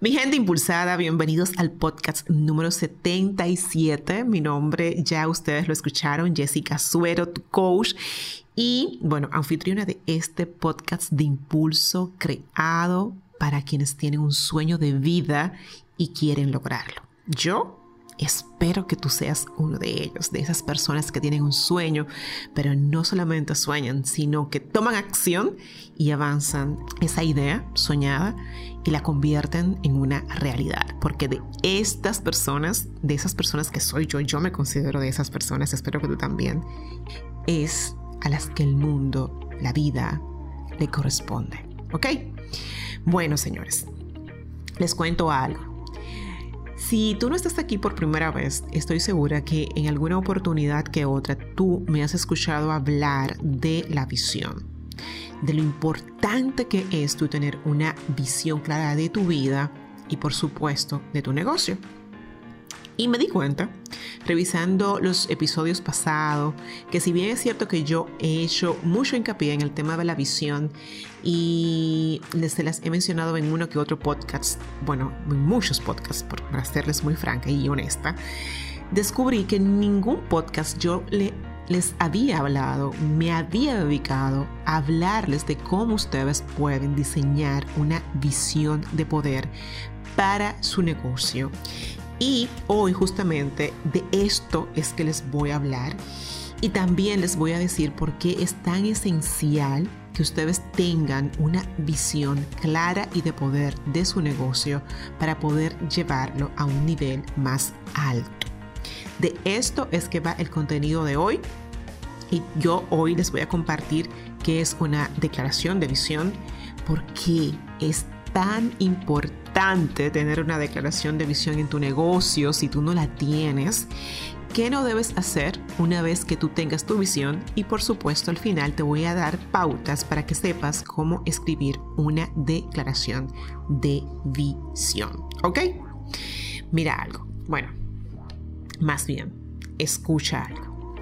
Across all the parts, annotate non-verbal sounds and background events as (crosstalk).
Mi gente impulsada, bienvenidos al podcast número 77. Mi nombre ya ustedes lo escucharon, Jessica Suero, tu coach y, bueno, anfitriona de este podcast de impulso creado para quienes tienen un sueño de vida y quieren lograrlo. Yo Espero que tú seas uno de ellos, de esas personas que tienen un sueño, pero no solamente sueñan, sino que toman acción y avanzan esa idea soñada y la convierten en una realidad. Porque de estas personas, de esas personas que soy yo, yo me considero de esas personas, espero que tú también, es a las que el mundo, la vida, le corresponde. ¿Ok? Bueno, señores, les cuento algo. Si tú no estás aquí por primera vez, estoy segura que en alguna oportunidad que otra tú me has escuchado hablar de la visión, de lo importante que es tener una visión clara de tu vida y por supuesto de tu negocio. Y me di cuenta, revisando los episodios pasados, que si bien es cierto que yo he hecho mucho hincapié en el tema de la visión y les las he mencionado en uno que otro podcast, bueno, en muchos podcasts, para serles muy franca y honesta, descubrí que en ningún podcast yo le, les había hablado, me había dedicado a hablarles de cómo ustedes pueden diseñar una visión de poder para su negocio y hoy justamente de esto es que les voy a hablar y también les voy a decir por qué es tan esencial que ustedes tengan una visión clara y de poder de su negocio para poder llevarlo a un nivel más alto. De esto es que va el contenido de hoy y yo hoy les voy a compartir qué es una declaración de visión, por qué es tan importante tener una declaración de visión en tu negocio si tú no la tienes. ¿Qué no debes hacer una vez que tú tengas tu visión? Y por supuesto al final te voy a dar pautas para que sepas cómo escribir una declaración de visión. ¿Ok? Mira algo. Bueno, más bien, escucha algo.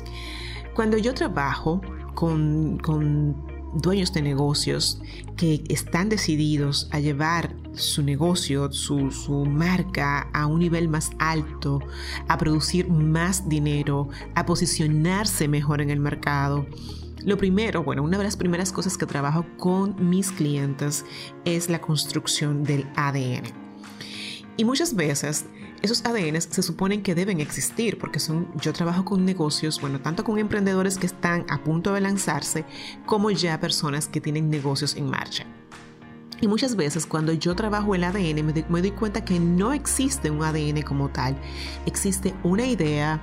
Cuando yo trabajo con, con dueños de negocios que están decididos a llevar su negocio, su, su, marca a un nivel más alto, a producir más dinero, a posicionarse mejor en el mercado. Lo primero, bueno, una de las primeras cosas que trabajo con mis clientes es la construcción del ADN. Y muchas veces esos ADNs se suponen que deben existir porque son, yo trabajo con negocios, bueno, tanto con emprendedores que están a punto de lanzarse como ya personas que tienen negocios en marcha. Y muchas veces cuando yo trabajo el ADN me, doy cuenta que no existe un ADN como tal. Existe una idea,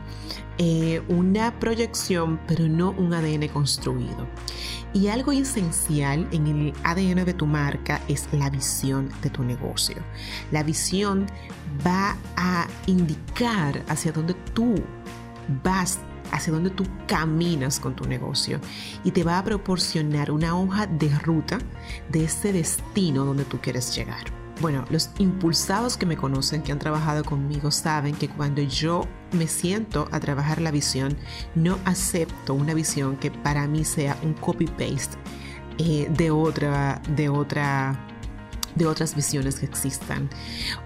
eh, una proyección, pero no un ADN construido. Y algo esencial en el ADN de tu marca es la visión de tu negocio. La visión va a indicar hacia dónde tú vas hacia dónde tú caminas con tu negocio y te va a proporcionar una hoja de ruta de ese destino donde tú quieres llegar. Bueno, los impulsados que me conocen, que han trabajado conmigo, saben que cuando yo me siento a trabajar la visión, no acepto una visión que para mí sea un copy-paste eh, de otra, de otra de otras visiones que existan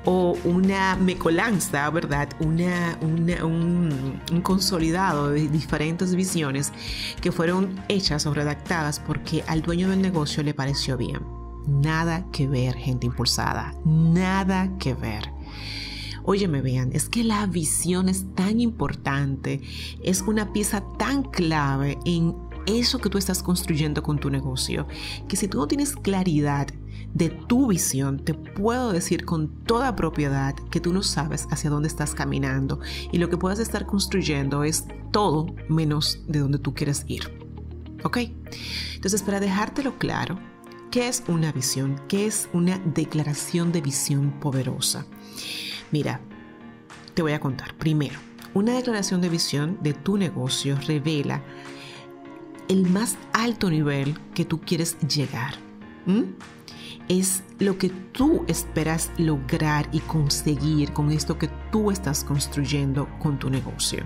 o una mecolanza, ¿verdad? Una, un, un, consolidado de diferentes visiones que fueron hechas o redactadas porque al dueño del negocio le pareció bien. Nada que ver, gente impulsada, nada que ver. Óyeme, vean, es que la visión es tan importante, es una pieza tan clave en eso que tú estás construyendo con tu negocio, que si tú no tienes claridad de tu visión, te puedo decir con toda propiedad que tú no sabes hacia dónde estás caminando y lo que puedes estar construyendo es todo menos de donde tú quieres ir. ¿Ok? Entonces, para dejártelo claro, ¿qué es una visión? ¿Qué es una declaración de visión poderosa? Mira, te voy a contar. Primero, una declaración de visión de tu negocio revela el más alto nivel que tú quieres llegar. Es lo que tú esperas lograr y conseguir con esto que tú estás construyendo con tu negocio.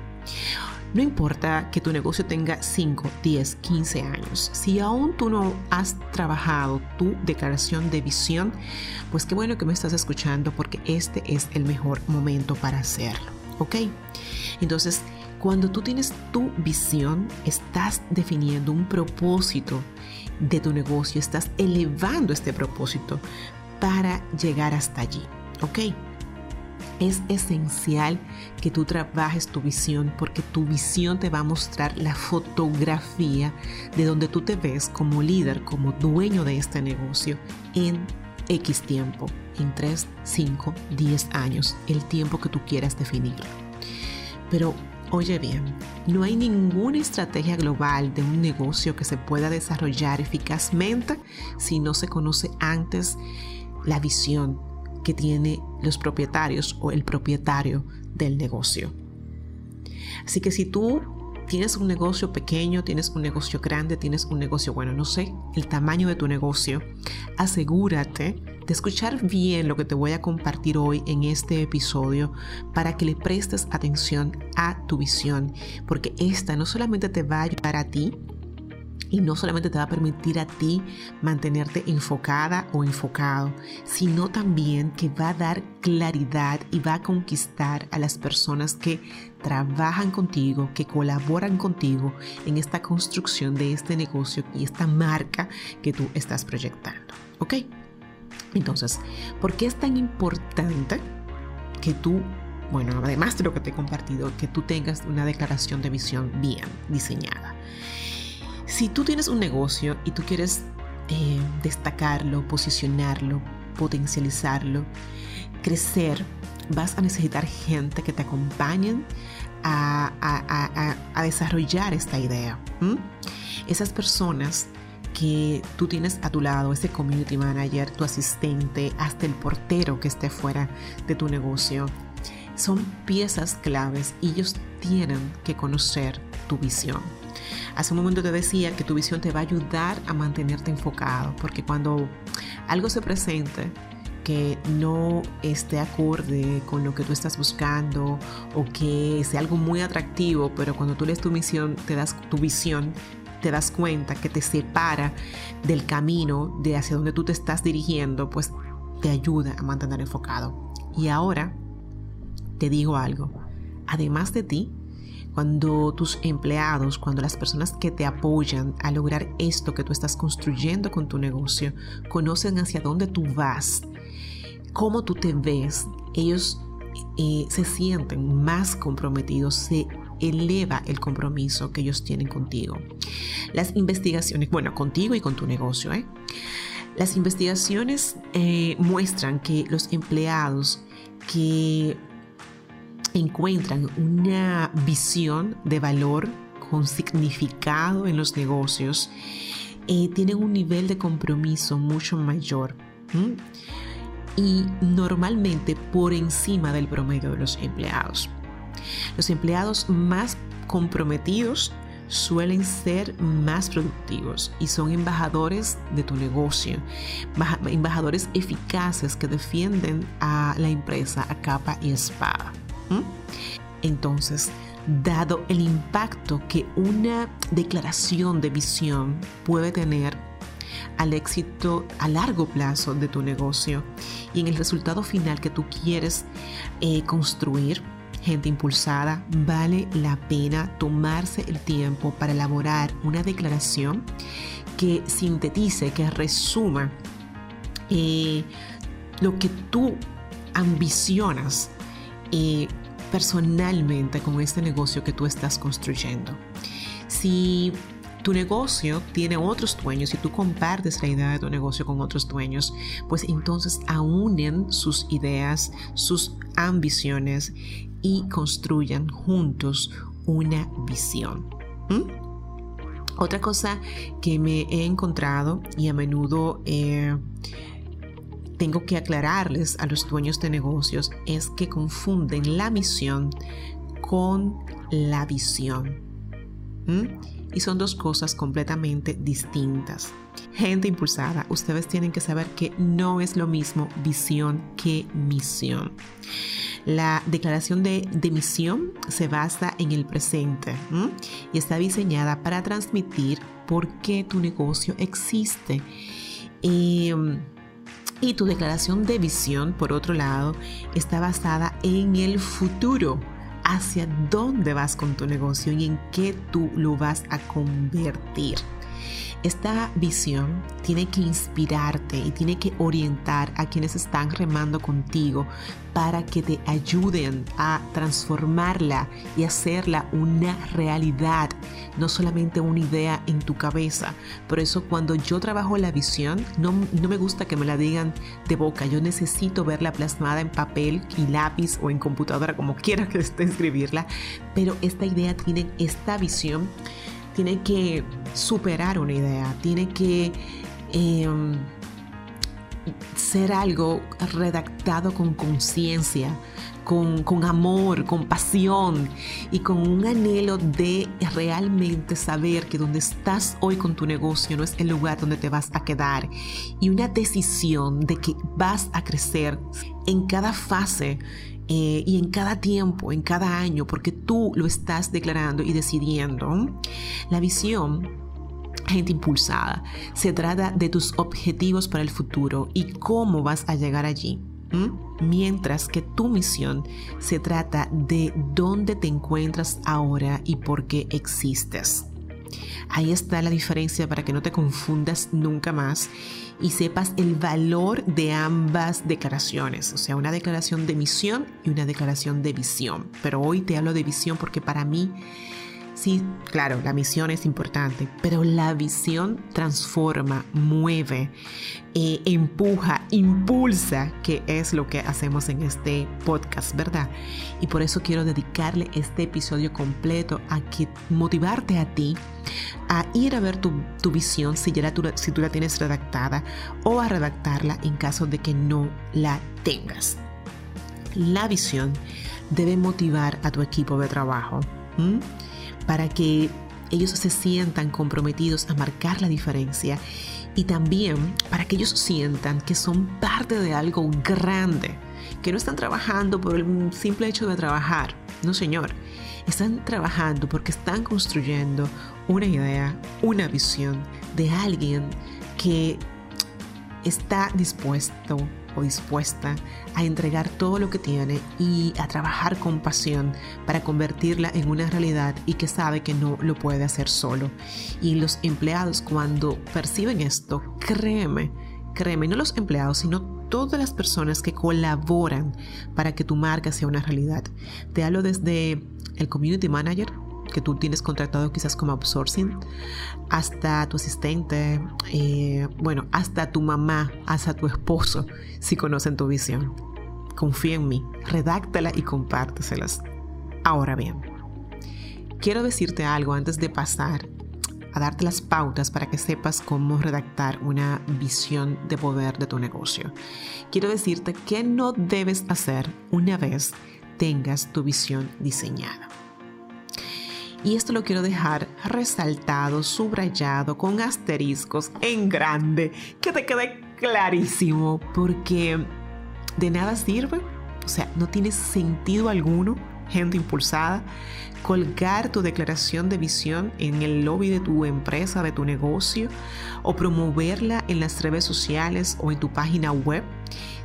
No importa que tu negocio tenga 5, 10, 15 años. Si aún tú no has trabajado tu declaración de visión, pues qué bueno que me estás escuchando porque este es el mejor momento para hacerlo. ¿Ok? Entonces, cuando tú tienes tu visión, estás definiendo un propósito de tu negocio, estás elevando este propósito para llegar hasta allí. ¿Ok? Es esencial que tú trabajes tu visión porque tu visión te va a mostrar la fotografía de donde tú te ves como líder, como dueño de este negocio en X tiempo, en 3, 5, 10 años, el tiempo que tú quieras definir. Pero oye bien, no hay ninguna estrategia global de un negocio que se pueda desarrollar eficazmente si no se conoce antes la visión que tiene los propietarios o el propietario del negocio. Así que si tú tienes un negocio pequeño, tienes un negocio grande, tienes un negocio, bueno, no sé, el tamaño de tu negocio, asegúrate de escuchar bien lo que te voy a compartir hoy en este episodio para que le prestes atención a tu visión, porque esta no solamente te va a ayudar a ti, y no solamente te va a permitir a ti mantenerte enfocada o enfocado, sino también que va a dar claridad y va a conquistar a las personas que trabajan contigo, que colaboran contigo en esta construcción de este negocio y esta marca que tú estás proyectando. ¿Ok? Entonces, ¿por qué es tan importante que tú bueno, además de lo que te he compartido, que tú tengas una declaración de visión bien diseñada. Si tú tienes un negocio y tú quieres eh, destacarlo, posicionarlo, potencializarlo, crecer, vas a necesitar gente que te acompañen a, desarrollar esta idea. Esas personas que tú tienes a tu lado, ese community manager, tu asistente, hasta el portero que esté fuera de tu negocio, son piezas claves y ellos tienen que conocer tu visión. Hace un momento te decía que tu visión te va a ayudar a mantenerte enfocado, porque cuando algo se presente que no esté acorde con lo que tú estás buscando o que sea algo muy atractivo, pero cuando tú lees tu misión, te das tu visión, te das cuenta que te separa del camino de hacia donde tú te estás dirigiendo, pues te ayuda a mantener enfocado. Y ahora te digo algo, además de ti, cuando tus empleados, cuando las personas que te apoyan a lograr esto que tú estás construyendo con tu negocio, conocen hacia dónde tú vas, cómo tú te ves, ellos eh, se sienten más comprometidos, se eleva el compromiso que ellos tienen contigo. Las investigaciones, bueno, contigo y con tu negocio, ¿eh? Las investigaciones eh, muestran que los empleados que encuentran una visión de valor con significado en los negocios, eh, tienen un nivel de compromiso mucho mayor y normalmente por encima del promedio de los empleados. Los empleados más comprometidos suelen ser más productivos y son embajadores de tu negocio, embajadores eficaces que defienden a la empresa a capa y espada. Entonces, dado el impacto que una declaración de visión puede tener al éxito a largo plazo de tu negocio y en el resultado final que tú quieres eh, construir, impulsada, vale la pena tomarse el tiempo para elaborar una declaración que sintetice, que resuma eh, lo que tú ambicionas eh, personalmente con este negocio que tú estás construyendo. Si tu negocio tiene otros dueños y tú compartes la idea de tu negocio con otros dueños, pues entonces aúnen sus ideas, sus ambiciones y construyan juntos una visión. Otra cosa que me he encontrado y a menudo eh, tengo que aclararles a los dueños de negocios es que confunden la misión con la visión. Y son dos cosas completamente distintas. Gente impulsada, ustedes tienen que saber que no es lo mismo visión que misión. La declaración de, misión se basa en el presente y está diseñada para transmitir por qué tu negocio existe. Em, y tu declaración de visión, por otro lado, está basada en el futuro, hacia dónde vas con tu negocio y en qué tú lo vas a convertir. Esta visión tiene que inspirarte y tiene que orientar a quienes están remando contigo para que te ayuden a transformarla y hacerla una realidad, no solamente una idea en tu cabeza. Por eso cuando yo trabajo la visión, no, me gusta que me la digan de boca, yo necesito verla plasmada en papel y lápiz o en computadora, como (laughs) quiera que esté escribirla, pero esta idea tiene esta visión tiene que superar una idea, tiene que em, ser algo redactado con conciencia, con, con, amor, con pasión y con un anhelo de realmente saber que donde estás hoy con tu negocio no es el lugar donde te vas a quedar y una decisión de que vas a crecer en cada fase eh, y en cada tiempo, en cada año, porque tú lo estás declarando y decidiendo. La visión gente impulsada. Se trata de tus objetivos para el futuro y cómo vas a llegar allí. Mientras que tu misión se trata de dónde te encuentras ahora y por qué existes. Ahí está la diferencia para que no te confundas nunca más y sepas el valor de ambas declaraciones, o sea, una declaración de misión y una declaración de visión. Pero hoy te hablo de visión porque para mí Sí, claro, la misión es importante, pero la visión transforma, mueve, eh, empuja, impulsa, que es lo que hacemos en este podcast, ¿verdad? Y por eso quiero dedicarle este episodio completo a motivarte a ti a ir a ver tu, visión si, ya si tú la tienes redactada o a redactarla en caso de que no la tengas. La visión debe motivar a tu equipo de trabajo para que ellos se sientan comprometidos a marcar la diferencia y también para que ellos sientan que son parte de algo grande, que no están trabajando por el simple hecho de trabajar. No, señor. Están trabajando porque están construyendo una idea, una visión de alguien que está dispuesto dispuesta a entregar todo lo que tiene y a trabajar con pasión para convertirla en una realidad y que sabe que no lo puede hacer solo. Y los empleados cuando perciben esto, créeme, créeme, no los empleados, sino todas las personas que colaboran para que tu marca sea una realidad. Te hablo desde el community manager, que tú tienes contratado quizás como outsourcing, hasta tu asistente, eh, bueno, hasta tu mamá, hasta tu esposo, si conocen tu visión. Confía en mí, redáctala y compárteselas. Ahora bien, quiero decirte algo antes de pasar a darte las pautas para que sepas cómo redactar una visión de poder de tu negocio. Quiero decirte qué no debes hacer una vez tengas tu visión diseñada. Y esto lo quiero dejar resaltado, subrayado, con asteriscos en grande, que te quede clarísimo, porque de nada sirve, o sea, no tiene sentido alguno, gente impulsada, colgar tu declaración de visión en el lobby de tu empresa, de tu negocio, o promoverla en las redes sociales o en tu página web,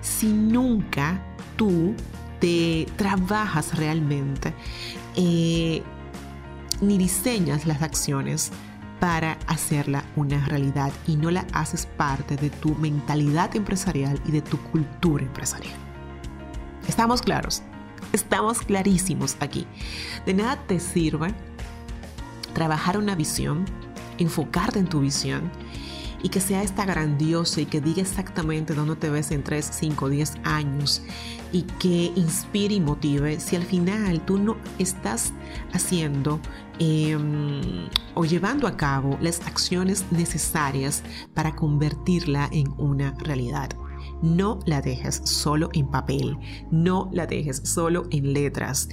si nunca tú te trabajas realmente eh, ni diseñas las acciones para hacerla una realidad y no la haces parte de tu mentalidad empresarial y de tu cultura empresarial. ¿Estamos claros? Estamos clarísimos aquí. De nada te sirve trabajar una visión, enfocarte en tu visión y que sea esta grandiosa y que diga exactamente dónde te ves en 3, 5, 10 años y que inspire y motive si al final tú no estás haciendo em, o llevando a cabo las acciones necesarias para convertirla en una realidad. No la dejes solo en papel, no la dejes solo en letras.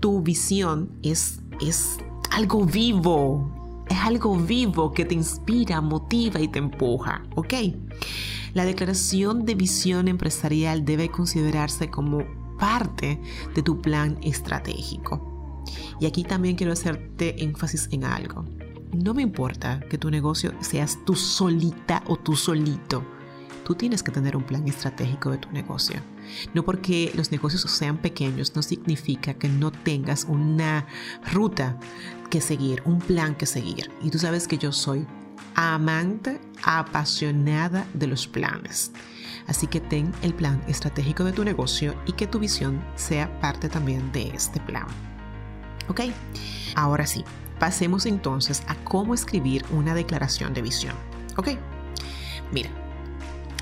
Tu visión es, es algo vivo, es algo vivo que te inspira, motiva y te empuja, ¿ok? La declaración de visión empresarial debe considerarse como parte de tu plan estratégico. Y aquí también quiero hacerte énfasis en algo. No me importa que tu negocio seas tú solita o tú solito. Tú tienes que tener un plan estratégico de tu negocio. No porque los negocios sean pequeños no significa que no tengas una ruta que seguir, un plan que seguir. Y tú sabes que yo soy amante, apasionada de los planes. Así que ten el plan estratégico de tu negocio y que tu visión sea parte también de este plan. ¿Ok? Ahora sí, pasemos entonces a cómo escribir una declaración de visión. ¿Ok? Mira,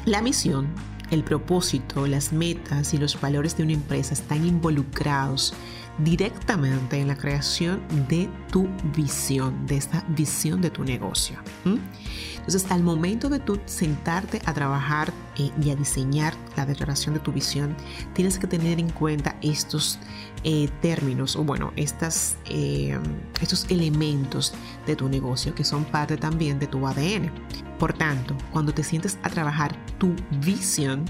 la misión el propósito, las metas y los valores de una empresa están involucrados directamente en la creación de tu visión, de esta visión de tu negocio. Entonces, al momento de tú sentarte a trabajar eh, y a diseñar la declaración de tu visión, tienes que tener en cuenta estos eh, términos o, bueno, eh, estos elementos de tu negocio que son parte también de tu ADN. Por tanto, cuando te sientes a trabajar tu visión,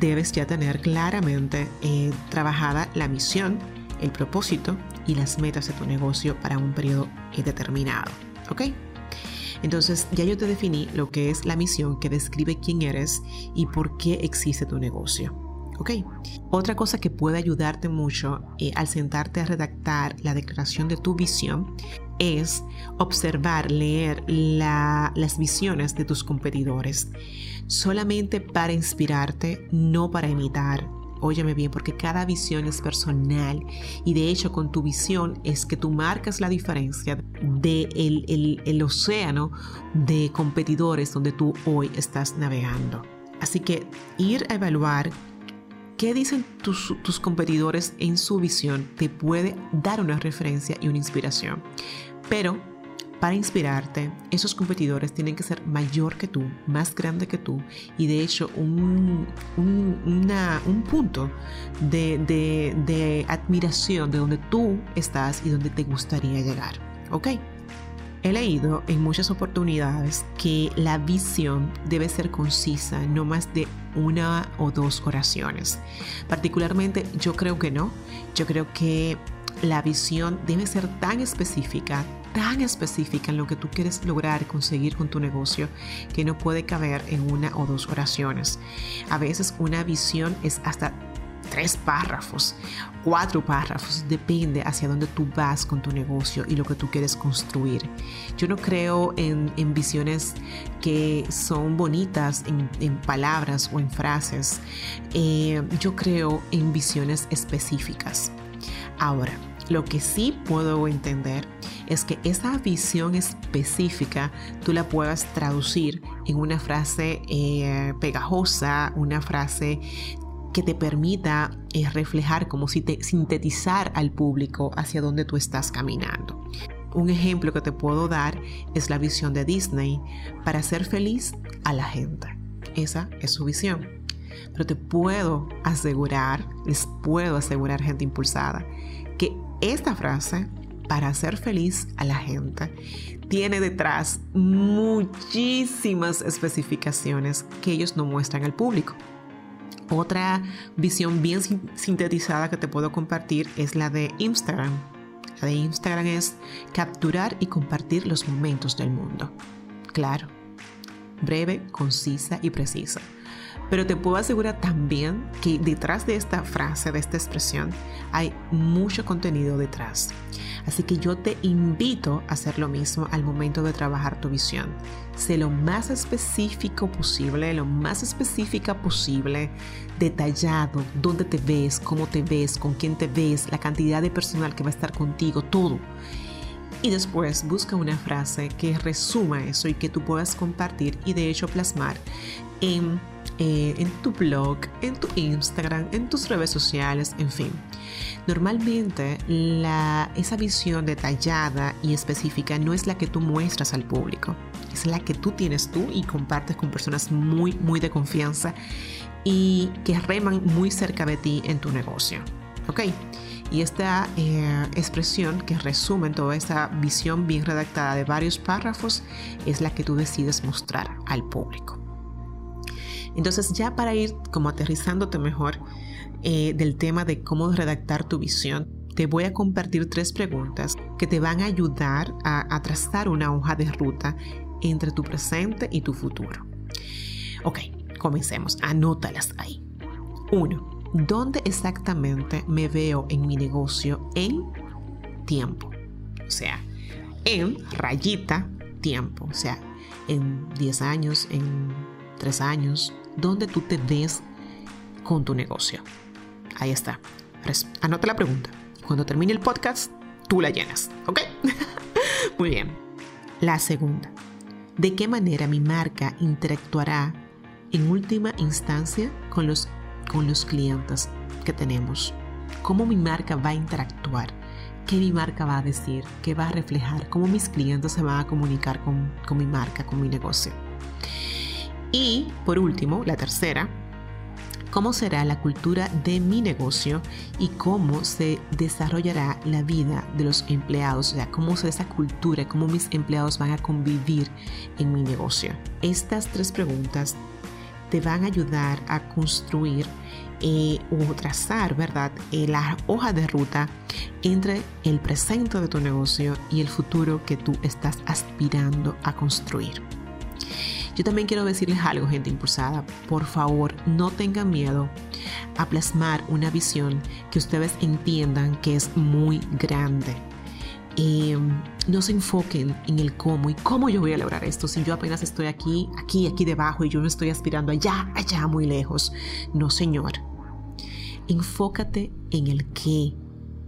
debes ya tener claramente trabajada la misión, el propósito y las metas de tu negocio para un periodo determinado. ¿Ok? Entonces ya yo te definí lo que es la misión que describe quién eres y por qué existe tu negocio. ¿Ok? Otra cosa que puede ayudarte mucho eh, al sentarte a redactar la declaración de tu visión es observar, leer las visiones de tus competidores, solamente para inspirarte, no para imitar, Óyeme bien, porque cada visión es personal y de hecho con tu visión es que tú marcas la diferencia del de el, océano de competidores donde tú hoy estás navegando. Así que ir a evaluar qué dicen tus, tus competidores en su visión te puede dar una referencia y una inspiración. Pero para inspirarte, esos competidores tienen que ser mayor que tú, más grande que tú y de hecho un, punto de, de, admiración de donde tú estás y donde te gustaría llegar. ¿Ok? He leído en muchas oportunidades que la visión debe ser concisa, no más de una o dos oraciones. Particularmente yo creo que no. Yo creo que la visión debe ser tan específica, tan específica en lo que tú quieres lograr conseguir con tu negocio que no puede caber en una o dos oraciones. A veces una visión es hasta tres párrafos, cuatro párrafos, depende hacia dónde tú vas con tu negocio y lo que tú quieres construir. Yo no creo en, visiones que son bonitas en, palabras o en frases, eh, yo creo en visiones específicas. Ahora, lo que sí puedo entender es que esa visión específica tú la puedas traducir en una frase eh, pegajosa, una frase que te permita eh, reflejar, como si te sintetizar al público hacia dónde tú estás caminando. Un ejemplo que te puedo dar es la visión de Disney para hacer feliz a la gente. Esa es su visión. Pero te puedo asegurar, les puedo asegurar gente impulsada, que esta frase, para hacer feliz a la gente, tiene detrás muchísimas especificaciones que ellos no muestran al público. Otra visión bien sintetizada que te puedo compartir es la de Instagram. La de Instagram es capturar y compartir los momentos del mundo. Claro, breve, concisa y precisa. Pero te puedo asegurar también que detrás de esta frase, de esta expresión, hay mucho contenido detrás. Así que yo te invito a hacer lo mismo al momento de trabajar tu visión. Sé lo más específico posible, lo más específica posible, detallado, dónde te ves, cómo te ves, con quién te ves, la cantidad de personal que va a estar contigo, todo. Y después busca una frase que resuma eso y que tú puedas compartir y de hecho plasmar en eh, en tu blog, en tu Instagram, en tus redes sociales, en fin. Normalmente esa visión detallada y específica no es la que tú muestras al público, es la que tú tienes tú y compartes con personas muy, muy de confianza y que reman muy cerca de ti en tu negocio. ¿Ok? Y esta eh, expresión que resume toda esa visión bien redactada de varios párrafos es la que tú decides mostrar al público. Entonces ya para ir como aterrizándote mejor eh, del tema de cómo redactar tu visión, te voy a compartir tres preguntas que te van a ayudar a, trazar una hoja de ruta entre tu presente y tu futuro. Ok, comencemos. Anótalas ahí. Uno, ¿dónde exactamente me veo en mi negocio en tiempo? O sea, en rayita tiempo. O sea, en 10 años, en 3 años, ¿dónde tú te ves con tu negocio? Ahí está. Anota la pregunta. Cuando termine el podcast, tú la llenas. ¿Ok? (laughs) Muy bien. La segunda. ¿De qué manera mi marca interactuará en última instancia con los con los clientes que tenemos. Cómo mi marca va a interactuar, qué mi marca va a decir, qué va a reflejar, cómo mis clientes se van a comunicar con, con mi marca, con mi negocio. Y por último, la tercera, cómo será la cultura de mi negocio y cómo se desarrollará la vida de los empleados, o sea, cómo será esa cultura, cómo mis empleados van a convivir en mi negocio. Estas tres preguntas te van a ayudar a construir eh, o trazar, ¿verdad?, eh, la hoja de ruta entre el presente de tu negocio y el futuro que tú estás aspirando a construir. Yo también quiero decirles algo, gente impulsada. Por favor, no tengan miedo a plasmar una visión que ustedes entiendan que es muy grande Em, no se enfoquen en el cómo y cómo yo voy a lograr esto si yo apenas estoy aquí, aquí, aquí debajo y yo me estoy aspirando allá, allá, muy lejos. No, señor. Enfócate en el qué,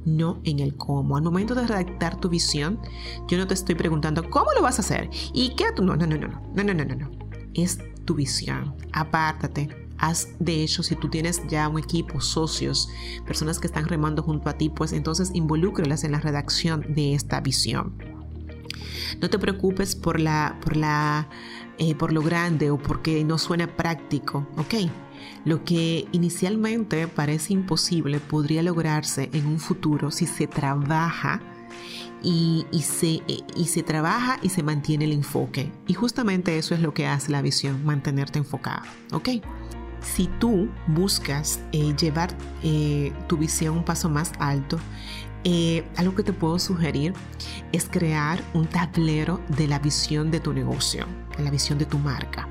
no en el cómo. Al momento de redactar tu visión, yo no te estoy preguntando cómo lo vas a hacer y qué tú. No, no, no, no, no, no, no, no, no. Es tu visión. Apártate, Haz, de hecho, si tú tienes ya un equipo, socios, personas que están remando junto a ti, pues entonces involúcralas en la redacción de esta visión. No te preocupes por la, por la, eh, por lo grande o porque no suena práctico, ¿ok? Lo que inicialmente parece imposible podría lograrse en un futuro si se trabaja y, se, y, se, trabaja y se mantiene el enfoque. Y justamente eso es lo que hace la visión, mantenerte enfocado. ¿Ok? si tú buscas eh, llevar eh, tu visión un paso más alto, eh, algo que te puedo sugerir es crear un tablero de la visión de tu negocio, de la visión de tu marca.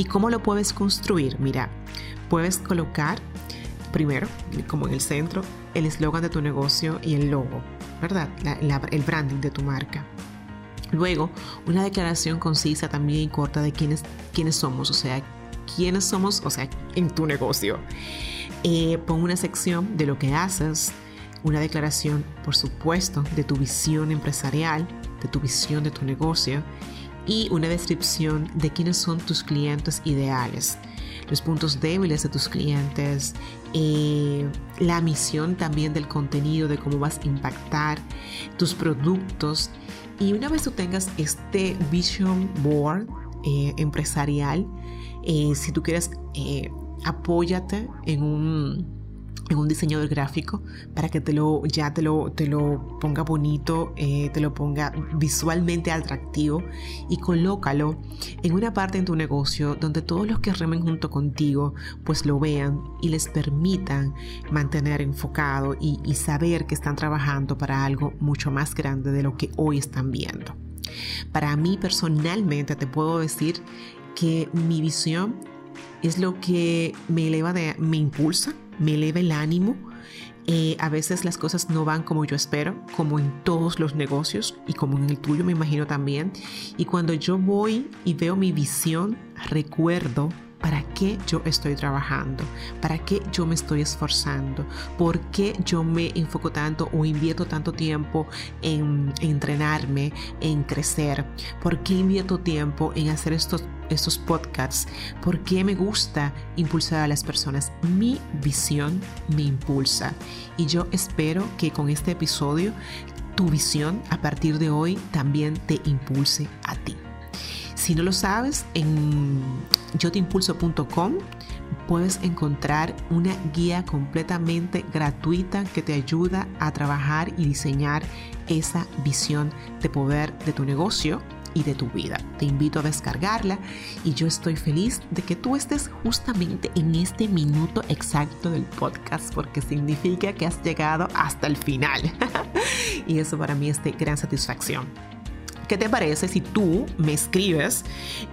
¿Y cómo lo puedes construir? Mira, puedes colocar primero, como en el centro, el eslogan de tu negocio y el logo, ¿verdad? el branding de tu marca. Luego, una declaración concisa también y corta de quiénes, quiénes somos, o sea, quiénes somos, o sea, en tu negocio. Eh, pon una sección de lo que haces, una declaración, por supuesto, de tu visión empresarial, de tu visión de tu negocio y una descripción de quiénes son tus clientes ideales, los puntos débiles de tus clientes, eh, la misión también del contenido, de cómo vas a impactar tus productos. Y una vez tú tengas este vision board eh, empresarial, eh, si tú quieres, apóyate en un, en un diseñador gráfico para que te lo, ya te lo, te lo ponga bonito, eh, te lo ponga visualmente atractivo y colócalo en una parte en tu negocio donde todos los que remen junto contigo pues lo vean y les permitan mantener enfocado y, saber que están trabajando para algo mucho más grande de lo que hoy están viendo. Para mí personalmente te puedo decir que mi visión es lo que me eleva, de, me impulsa, me eleva el ánimo. Eh, a veces las cosas no van como yo espero, como en todos los negocios y como en el tuyo me imagino también. Y cuando yo voy y veo mi visión, recuerdo para qué yo estoy trabajando, para qué yo me estoy esforzando, por qué yo me enfoco tanto o invierto tanto tiempo en, entrenarme, en crecer, por qué invierto tiempo en hacer estos estos podcasts, por qué me gusta impulsar a las personas. Mi visión me impulsa. Y yo espero que con este episodio tu visión a partir de hoy también te impulse a ti. Si no lo sabes, en yotimpulso.com puedes encontrar una guía completamente gratuita que te ayuda a trabajar y diseñar esa visión de poder de tu negocio y de tu vida. Te invito a descargarla y yo estoy feliz de que tú estés justamente en este minuto exacto del podcast porque significa que has llegado hasta el final. (laughs) y eso para mí es de gran satisfacción. ¿Qué te parece si tú me escribes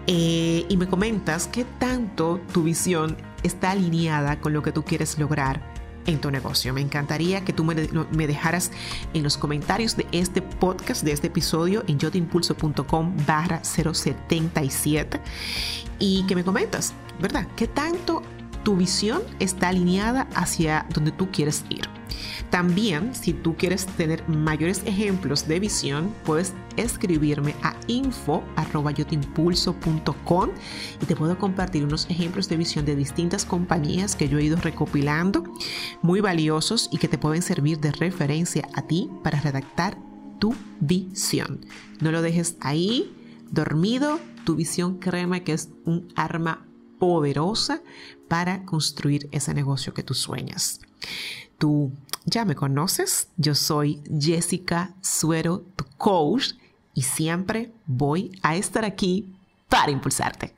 eh, y me comentas qué tanto tu visión está alineada con lo que tú quieres lograr en tu negocio. Me encantaría que tú me, dejaras en los comentarios de este podcast, de este episodio, en yotimpulso.com barra 077 y que me comentas, ¿verdad? ¿Qué tanto tu visión está alineada hacia donde tú quieres ir? También, si tú quieres tener mayores ejemplos de visión, puedes escribirme a info.yotimpulso.com y te puedo compartir unos ejemplos de visión de distintas compañías que yo he ido recopilando, muy valiosos y que te pueden servir de referencia a ti para redactar tu visión. No lo dejes ahí dormido, tu visión créeme que es un arma poderosa para construir ese negocio que tú sueñas. Tú ya me conoces, yo soy Jessica Suero, tu coach, y siempre voy a estar aquí para impulsarte.